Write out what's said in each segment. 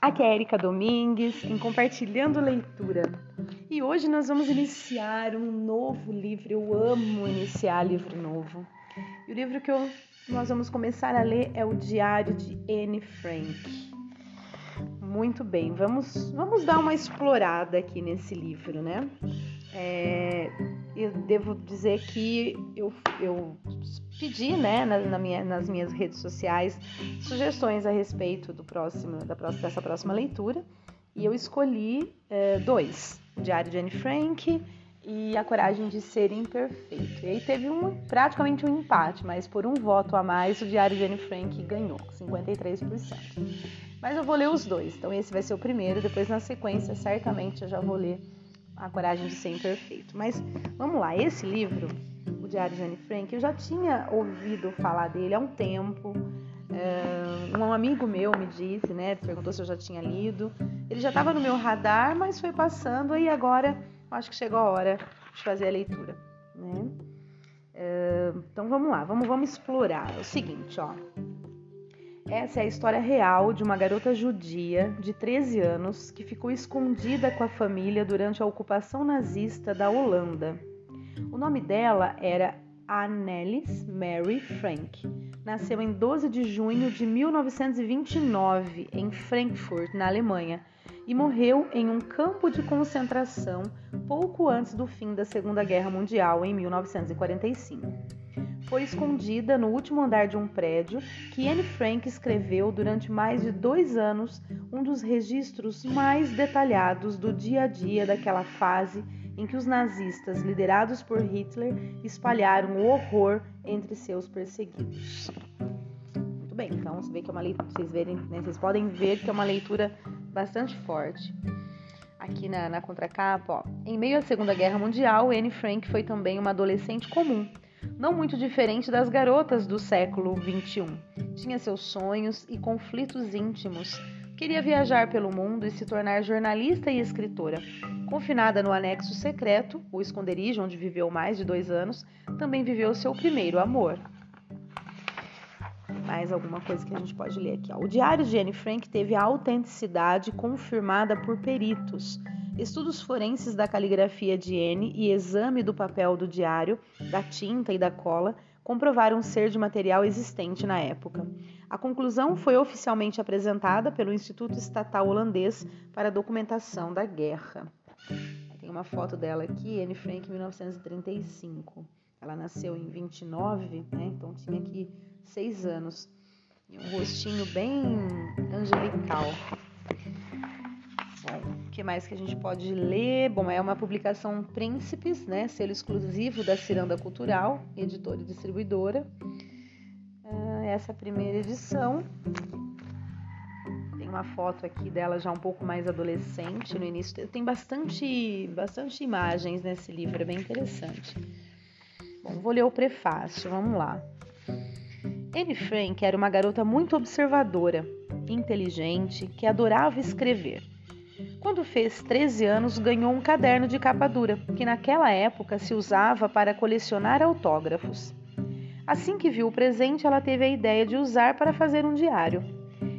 Aqui é Erika Domingues em Compartilhando Leitura. E hoje nós vamos iniciar um novo livro. Eu amo iniciar livro novo. E o livro que eu, nós vamos começar a ler é o Diário de Anne Frank. Muito bem, vamos, vamos dar uma explorada aqui nesse livro, né? É, eu devo dizer que eu, eu pedi, né, na, na minha, nas minhas redes sociais, sugestões a respeito do próximo, da próxima, dessa próxima leitura e eu escolhi é, dois: o Diário de Anne Frank e A Coragem de Ser Imperfeito. E aí teve um, praticamente um empate, mas por um voto a mais, o Diário de Anne Frank ganhou, 53%. Mas eu vou ler os dois, então esse vai ser o primeiro, depois na sequência, certamente eu já vou ler A Coragem de Ser Imperfeito. Mas vamos lá, esse livro o Diário de Anne Frank, eu já tinha ouvido falar dele há um tempo. É, um amigo meu me disse, né? Perguntou se eu já tinha lido. Ele já estava no meu radar, mas foi passando e agora acho que chegou a hora de fazer a leitura, né? É, então vamos lá, vamos, vamos explorar. É o seguinte, ó. Essa é a história real de uma garota judia de 13 anos que ficou escondida com a família durante a ocupação nazista da Holanda. O nome dela era Annelies Mary Frank. Nasceu em 12 de junho de 1929 em Frankfurt, na Alemanha, e morreu em um campo de concentração pouco antes do fim da Segunda Guerra Mundial, em 1945. Foi escondida no último andar de um prédio que Anne Frank escreveu durante mais de dois anos um dos registros mais detalhados do dia a dia daquela fase em que os nazistas, liderados por Hitler, espalharam o horror entre seus perseguidos. Muito bem, então você vê que é uma leitura, vocês, verem, né, vocês podem ver que é uma leitura bastante forte. Aqui na, na contracapa, ó. Em meio à Segunda Guerra Mundial, Anne Frank foi também uma adolescente comum, não muito diferente das garotas do século XXI. Tinha seus sonhos e conflitos íntimos. Queria viajar pelo mundo e se tornar jornalista e escritora, Confinada no anexo secreto, o esconderijo onde viveu mais de dois anos, também viveu seu primeiro amor. Mais alguma coisa que a gente pode ler aqui. O diário de Anne Frank teve a autenticidade confirmada por peritos. Estudos forenses da caligrafia de Anne e exame do papel do diário, da tinta e da cola comprovaram ser de material existente na época. A conclusão foi oficialmente apresentada pelo Instituto Estatal Holandês para a Documentação da Guerra. Tem uma foto dela aqui, Anne Frank, 1935. Ela nasceu em 29, né? Então tinha aqui seis anos. E um rostinho bem angelical. Que mais que a gente pode ler? Bom, é uma publicação Príncipes, né? Selo exclusivo da Ciranda Cultural, editora e distribuidora. Ah, essa é a primeira edição. Tem uma foto aqui dela já um pouco mais adolescente no início. Tem bastante, bastante imagens nesse livro, é bem interessante. Bom, vou ler o prefácio, vamos lá. Anne Frank era uma garota muito observadora, inteligente, que adorava escrever. Quando fez 13 anos, ganhou um caderno de capa dura, que naquela época se usava para colecionar autógrafos. Assim que viu o presente, ela teve a ideia de usar para fazer um diário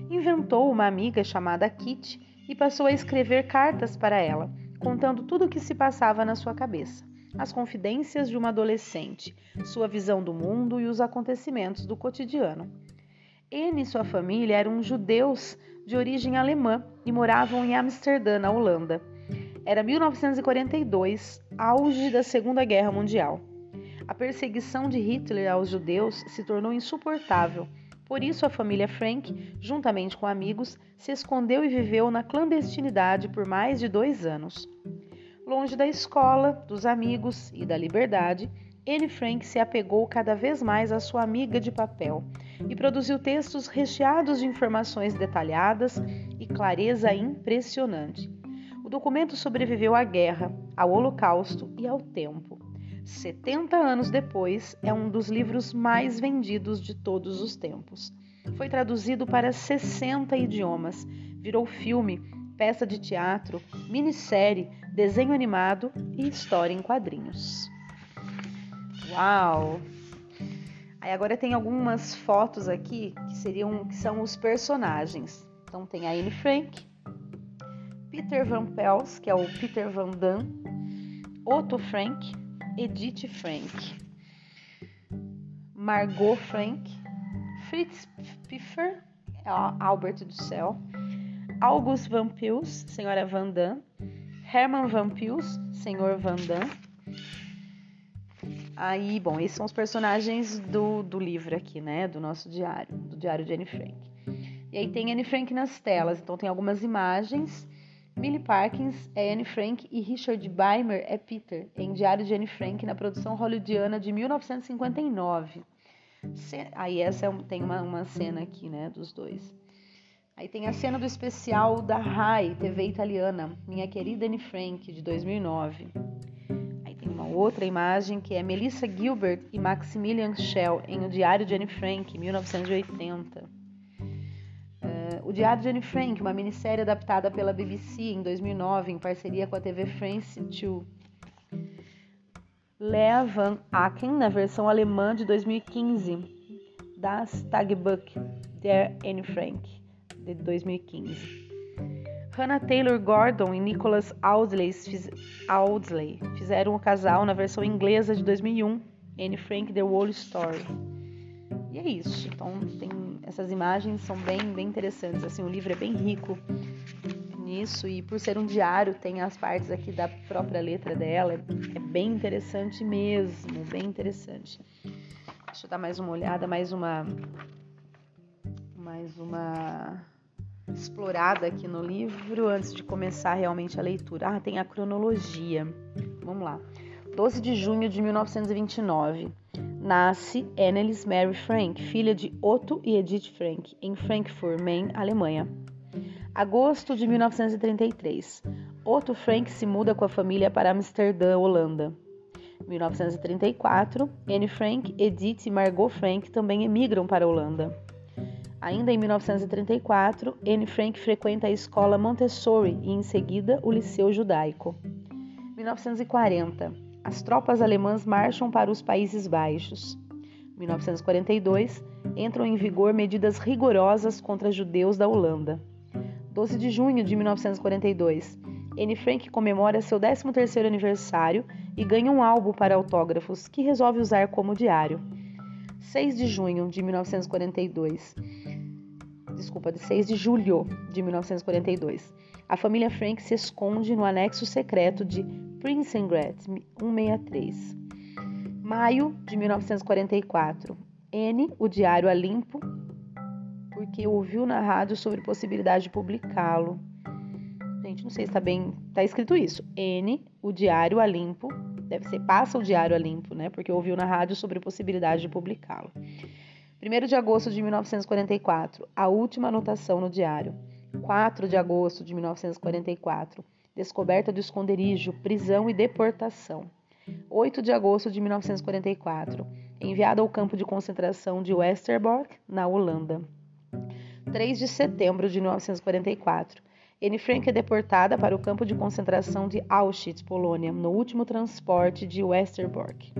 inventou uma amiga chamada Kitty e passou a escrever cartas para ela, contando tudo o que se passava na sua cabeça, as confidências de uma adolescente, sua visão do mundo e os acontecimentos do cotidiano. Ele e sua família eram judeus de origem alemã e moravam em Amsterdã, na Holanda. Era 1942, auge da Segunda Guerra Mundial. A perseguição de Hitler aos judeus se tornou insuportável por isso, a família Frank, juntamente com amigos, se escondeu e viveu na clandestinidade por mais de dois anos. Longe da escola, dos amigos e da liberdade, Anne Frank se apegou cada vez mais à sua amiga de papel e produziu textos recheados de informações detalhadas e clareza impressionante. O documento sobreviveu à guerra, ao Holocausto e ao tempo. 70 anos depois, é um dos livros mais vendidos de todos os tempos. Foi traduzido para 60 idiomas, virou filme, peça de teatro, minissérie, desenho animado e história em quadrinhos. Uau! Aí agora tem algumas fotos aqui que seriam que são os personagens. Então tem a Anne Frank, Peter Van Pels, que é o Peter Van Damme, Otto Frank, Edith Frank, Margot Frank, Fritz Pfeffer, é Albert do Céu, August Van Pils, Senhora Van Damme, Herman Van Pils, Senhor Van Damme. Aí, bom, esses são os personagens do, do livro aqui, né? Do nosso diário, do diário de Anne Frank. E aí tem Anne Frank nas telas, então tem algumas imagens. Millie Parkins é Anne Frank e Richard Beimer é Peter, em Diário de Anne Frank, na produção hollywoodiana de 1959. Aí essa é, tem uma, uma cena aqui, né, dos dois. Aí tem a cena do especial da RAI, TV italiana, Minha Querida Anne Frank, de 2009. Outra imagem que é Melissa Gilbert e Maximilian Schell em O Diário de Anne Frank, 1980. Uh, o Diário de Anne Frank, uma minissérie adaptada pela BBC em 2009 em parceria com a TV France 2. Lea van Aken, na versão alemã de 2015, das Tagebuch der Anne Frank de 2015. Hannah Taylor Gordon e Nicholas Audley, fiz, Audley fizeram o casal na versão inglesa de 2001, Anne Frank The Wall Story. E é isso. Então tem essas imagens são bem bem interessantes. Assim, o livro é bem rico nisso e por ser um diário tem as partes aqui da própria letra dela. É bem interessante mesmo, bem interessante. Deixa eu dar mais uma olhada, mais uma mais uma explorada aqui no livro antes de começar realmente a leitura. Ah, tem a cronologia. Vamos lá. 12 de junho de 1929. Nasce Annelies Mary Frank, filha de Otto e Edith Frank, em Frankfurt, Main, Alemanha. Agosto de 1933. Otto Frank se muda com a família para Amsterdã, Holanda. 1934. Anne Frank, Edith e Margot Frank também emigram para a Holanda. Ainda em 1934, Anne Frank frequenta a escola Montessori e, em seguida, o Liceu Judaico. 1940. As tropas alemãs marcham para os Países Baixos. 1942. Entram em vigor medidas rigorosas contra judeus da Holanda. 12 de junho de 1942. Anne Frank comemora seu 13º aniversário e ganha um álbum para autógrafos que resolve usar como diário. 6 de junho de 1942 desculpa, de 6 de julho de 1942. A família Frank se esconde no anexo secreto de Prinsengrass 163. Maio de 1944. N, o diário a limpo, porque ouviu na rádio sobre possibilidade de publicá-lo. Gente, não sei se está bem. Está escrito isso. N, o diário a limpo. Deve ser passa o diário a limpo, né? Porque ouviu na rádio sobre possibilidade de publicá-lo. 1 de agosto de 1944, a última anotação no diário. 4 de agosto de 1944, descoberta do esconderijo, prisão e deportação. 8 de agosto de 1944, enviado ao campo de concentração de Westerbork, na Holanda. 3 de setembro de 1944, Anne Frank é deportada para o campo de concentração de Auschwitz, Polônia, no último transporte de Westerbork.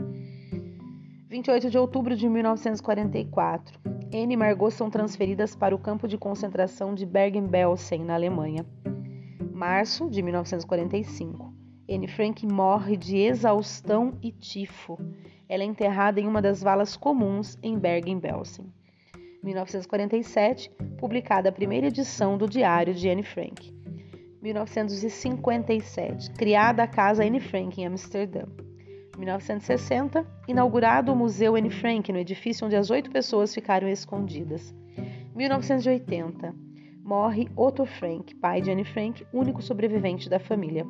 28 de outubro de 1944. Anne e Margot são transferidas para o campo de concentração de Bergen-Belsen, na Alemanha. Março de 1945. Anne Frank morre de exaustão e tifo. Ela é enterrada em uma das valas comuns em Bergen-Belsen. 1947, publicada a primeira edição do Diário de Anne Frank. 1957, criada a Casa Anne Frank em Amsterdã. 1960, inaugurado o Museu Anne Frank no edifício onde as oito pessoas ficaram escondidas. 1980, morre Otto Frank, pai de Anne Frank, único sobrevivente da família.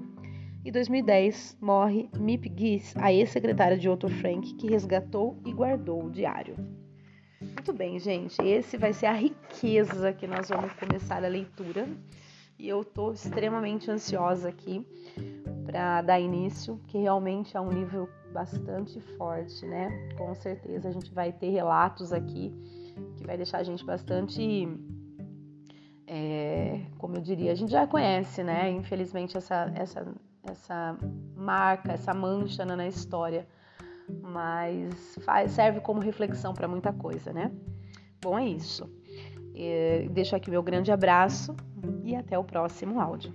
E 2010, morre Mip Gies, a ex-secretária de Otto Frank, que resgatou e guardou o diário. Muito bem, gente, esse vai ser a riqueza que nós vamos começar a leitura. E eu estou extremamente ansiosa aqui para dar início, que realmente é um livro bastante forte, né? Com certeza a gente vai ter relatos aqui que vai deixar a gente bastante, é, como eu diria, a gente já conhece, né? Infelizmente essa essa essa marca, essa mancha na história, mas faz, serve como reflexão para muita coisa, né? Bom, é isso. Deixo aqui meu grande abraço e até o próximo áudio.